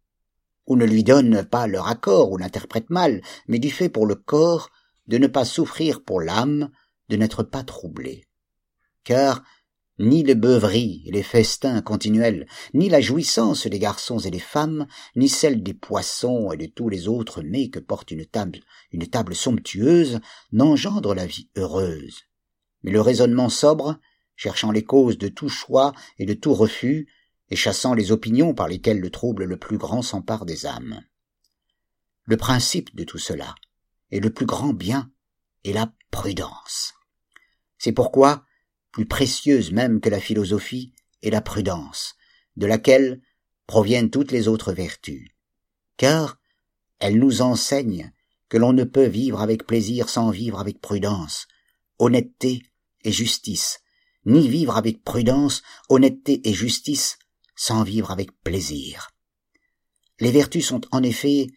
ou ne lui donnent pas leur accord ou l'interprètent mal, mais du fait pour le corps de ne pas souffrir pour l'âme, de n'être pas troublé. Car ni les beuveries et les festins continuels, ni la jouissance des garçons et des femmes, ni celle des poissons et de tous les autres mets que porte une table, une table somptueuse, n'engendrent la vie heureuse. Mais le raisonnement sobre, cherchant les causes de tout choix et de tout refus, et chassant les opinions par lesquelles le trouble le plus grand s'empare des âmes. Le principe de tout cela, et le plus grand bien est la prudence. C'est pourquoi, plus précieuse même que la philosophie, est la prudence, de laquelle proviennent toutes les autres vertus. Car elle nous enseigne que l'on ne peut vivre avec plaisir sans vivre avec prudence, honnêteté et justice, ni vivre avec prudence, honnêteté et justice sans vivre avec plaisir. Les vertus sont en effet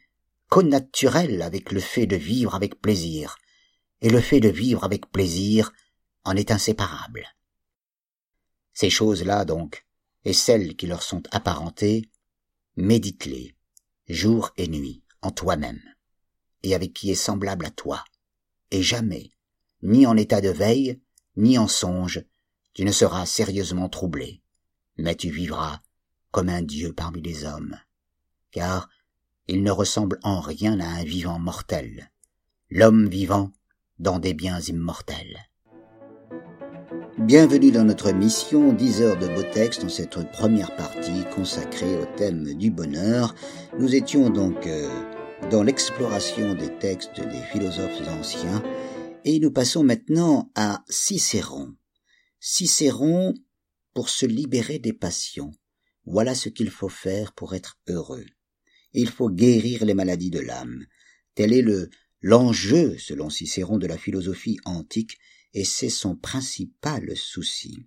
connaturel avec le fait de vivre avec plaisir, et le fait de vivre avec plaisir en est inséparable. Ces choses-là, donc, et celles qui leur sont apparentées, médite-les, jour et nuit, en toi-même, et avec qui est semblable à toi, et jamais, ni en état de veille, ni en songe, tu ne seras sérieusement troublé, mais tu vivras comme un Dieu parmi les hommes, car il ne ressemble en rien à un vivant mortel, l'homme vivant dans des biens immortels. Bienvenue dans notre mission 10 heures de beau texte dans cette première partie consacrée au thème du bonheur. Nous étions donc euh, dans l'exploration des textes des philosophes anciens et nous passons maintenant à Cicéron. Cicéron pour se libérer des passions. Voilà ce qu'il faut faire pour être heureux. Il faut guérir les maladies de l'âme. Tel est le l'enjeu, selon Cicéron, de la philosophie antique, et c'est son principal souci.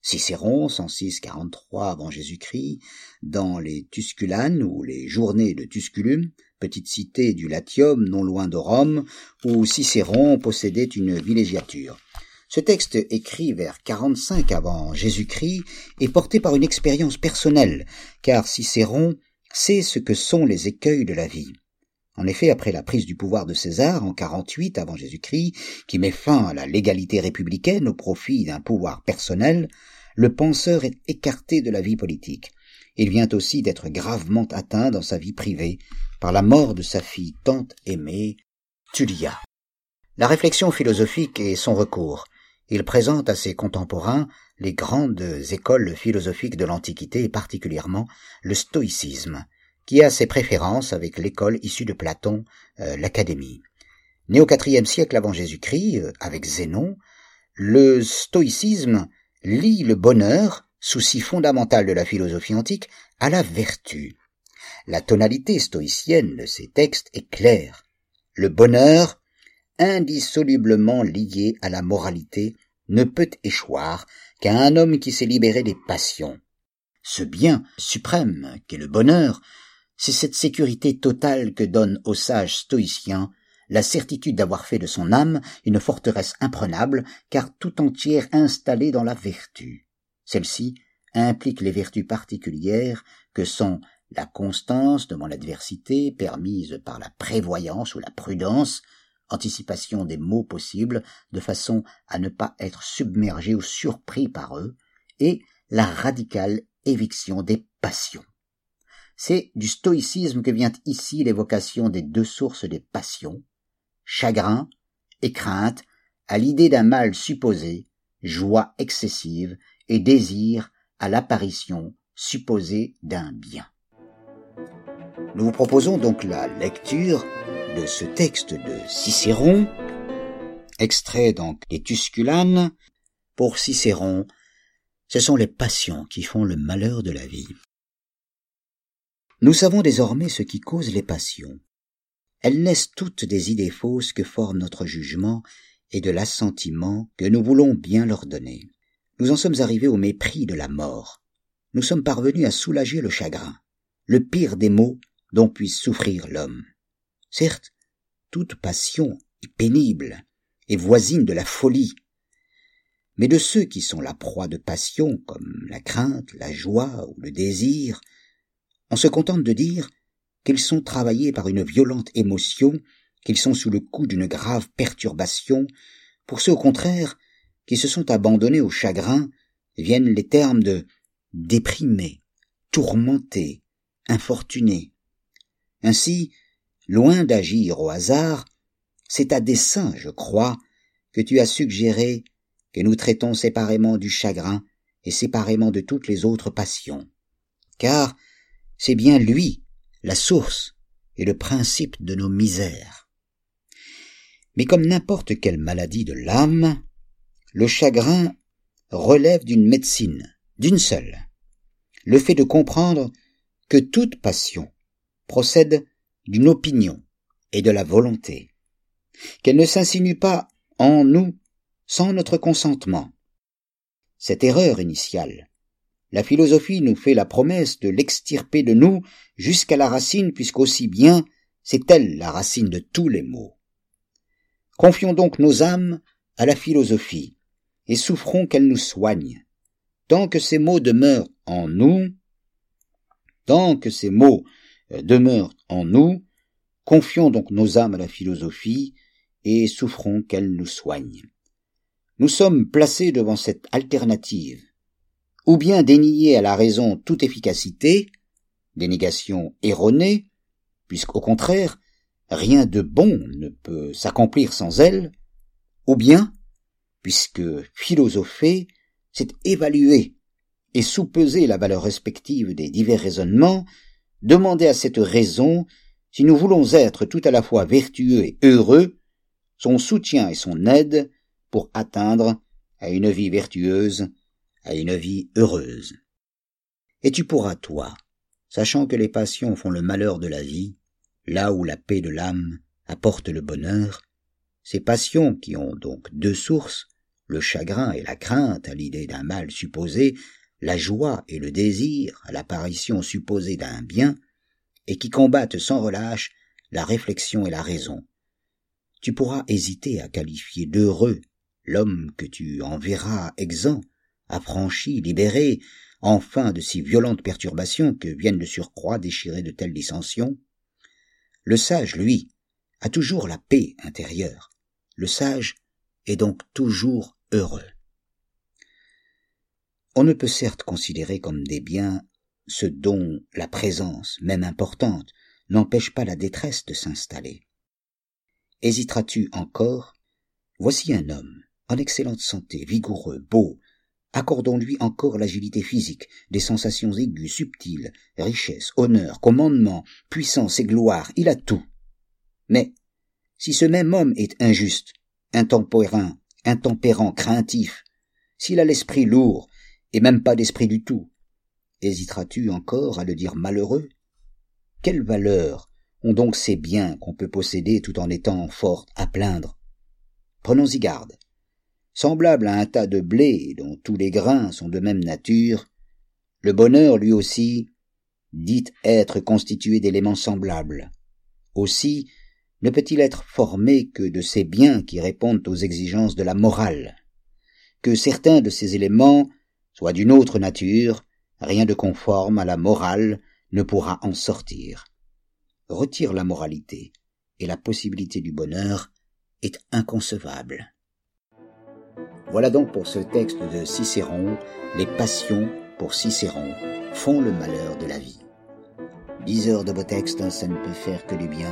Cicéron, 106-43 avant Jésus-Christ, dans les Tusculanes ou les Journées de Tusculum, petite cité du Latium non loin de Rome, où Cicéron possédait une villégiature. Ce texte, écrit vers 45 avant Jésus-Christ, est porté par une expérience personnelle, car Cicéron sait ce que sont les écueils de la vie. En effet, après la prise du pouvoir de César en 48 avant Jésus-Christ, qui met fin à la légalité républicaine au profit d'un pouvoir personnel, le penseur est écarté de la vie politique. Il vient aussi d'être gravement atteint dans sa vie privée par la mort de sa fille tant aimée, Tullia. La réflexion philosophique est son recours. Il présente à ses contemporains les grandes écoles philosophiques de l'Antiquité et particulièrement le stoïcisme, qui a ses préférences avec l'école issue de Platon, euh, l'Académie. Né au IVe siècle avant Jésus-Christ, euh, avec Zénon, le stoïcisme lie le bonheur, souci fondamental de la philosophie antique, à la vertu. La tonalité stoïcienne de ces textes est claire. Le bonheur indissolublement lié à la moralité, ne peut échoir qu'à un homme qui s'est libéré des passions. Ce bien suprême qu'est le bonheur, c'est cette sécurité totale que donne au sage stoïcien la certitude d'avoir fait de son âme une forteresse imprenable, car tout entière installée dans la vertu. Celle-ci implique les vertus particulières que sont la constance devant l'adversité permise par la prévoyance ou la prudence, anticipation des maux possibles, de façon à ne pas être submergé ou surpris par eux, et la radicale éviction des passions. C'est du stoïcisme que vient ici l'évocation des deux sources des passions, chagrin et crainte à l'idée d'un mal supposé, joie excessive et désir à l'apparition supposée d'un bien. Nous vous proposons donc la lecture de ce texte de Cicéron, extrait donc des Tusculanes, pour Cicéron, ce sont les passions qui font le malheur de la vie. Nous savons désormais ce qui cause les passions. Elles naissent toutes des idées fausses que forme notre jugement et de l'assentiment que nous voulons bien leur donner. Nous en sommes arrivés au mépris de la mort. Nous sommes parvenus à soulager le chagrin, le pire des maux dont puisse souffrir l'homme. Certes, toute passion est pénible et voisine de la folie. Mais de ceux qui sont la proie de passions comme la crainte, la joie ou le désir, on se contente de dire qu'ils sont travaillés par une violente émotion, qu'ils sont sous le coup d'une grave perturbation, pour ceux au contraire qui se sont abandonnés au chagrin, viennent les termes de déprimés, tourmentés, infortunés. Ainsi, Loin d'agir au hasard, c'est à dessein, je crois, que tu as suggéré que nous traitons séparément du chagrin et séparément de toutes les autres passions. Car c'est bien lui, la source et le principe de nos misères. Mais comme n'importe quelle maladie de l'âme, le chagrin relève d'une médecine, d'une seule, le fait de comprendre que toute passion procède d'une opinion et de la volonté, qu'elle ne s'insinue pas en nous sans notre consentement. Cette erreur initiale, la philosophie nous fait la promesse de l'extirper de nous jusqu'à la racine, puisqu'aussi bien c'est elle la racine de tous les maux. Confions donc nos âmes à la philosophie, et souffrons qu'elle nous soigne. Tant que ces mots demeurent en nous, tant que ces mots euh, demeurent en nous, confions donc nos âmes à la philosophie et souffrons qu'elle nous soigne. Nous sommes placés devant cette alternative. Ou bien dénier à la raison toute efficacité, dénégation erronée, puisqu'au contraire, rien de bon ne peut s'accomplir sans elle, ou bien, puisque philosopher, c'est évaluer et sous-peser la valeur respective des divers raisonnements, demander à cette raison si nous voulons être tout à la fois vertueux et heureux, son soutien et son aide pour atteindre à une vie vertueuse, à une vie heureuse. Et tu pourras, toi, sachant que les passions font le malheur de la vie, là où la paix de l'âme apporte le bonheur, ces passions qui ont donc deux sources, le chagrin et la crainte à l'idée d'un mal supposé, la joie et le désir à l'apparition supposée d'un bien, et qui combattent sans relâche la réflexion et la raison. Tu pourras hésiter à qualifier d'heureux l'homme que tu enverras exempt, affranchi, libéré, enfin de si violentes perturbations que viennent de surcroît déchirer de telles dissensions. Le sage, lui, a toujours la paix intérieure. Le sage est donc toujours heureux. On ne peut certes considérer comme des biens ce dont la présence, même importante, n'empêche pas la détresse de s'installer. Hésiteras-tu encore? Voici un homme, en excellente santé, vigoureux, beau. Accordons-lui encore l'agilité physique, des sensations aiguës, subtiles, richesse, honneur, commandement, puissance et gloire, il a tout. Mais, si ce même homme est injuste, intempérant, intempérant, craintif, s'il a l'esprit lourd, et même pas d'esprit du tout, hésiteras-tu encore à le dire malheureux? Quelle valeur ont donc ces biens qu'on peut posséder tout en étant fort à plaindre? Prenons-y garde. Semblable à un tas de blé dont tous les grains sont de même nature, le bonheur lui aussi dit être constitué d'éléments semblables. Aussi ne peut-il être formé que de ces biens qui répondent aux exigences de la morale. Que certains de ces éléments soient d'une autre nature, rien de conforme à la morale ne pourra en sortir. Retire la moralité, et la possibilité du bonheur est inconcevable. Voilà donc pour ce texte de Cicéron, les passions pour Cicéron font le malheur de la vie. Dix heures de beaux textes, ça ne peut faire que du bien.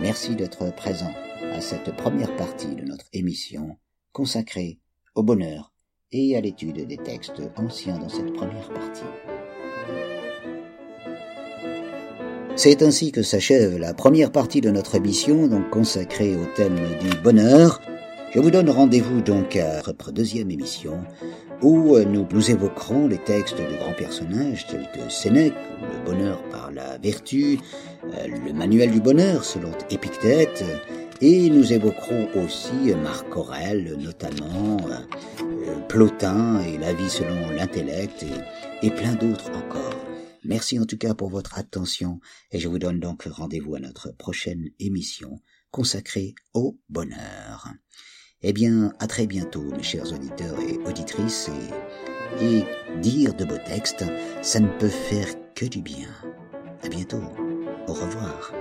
Merci d'être présent à cette première partie de notre émission consacrée au bonheur et à l'étude des textes anciens dans cette première partie. C'est ainsi que s'achève la première partie de notre émission, donc consacrée au thème du bonheur. Je vous donne rendez-vous donc à notre deuxième émission où nous, nous évoquerons les textes de grands personnages tels que Sénèque, le bonheur par la vertu, euh, le manuel du bonheur selon Épictète, et nous évoquerons aussi Marc Aurèle, notamment euh, Plotin et la vie selon l'intellect, et plein d'autres encore. Merci en tout cas pour votre attention, et je vous donne donc rendez-vous à notre prochaine émission consacrée au bonheur. Eh bien, à très bientôt, mes chers auditeurs et auditrices, et, dire de beaux textes, ça ne peut faire que du bien. À bientôt. Au revoir.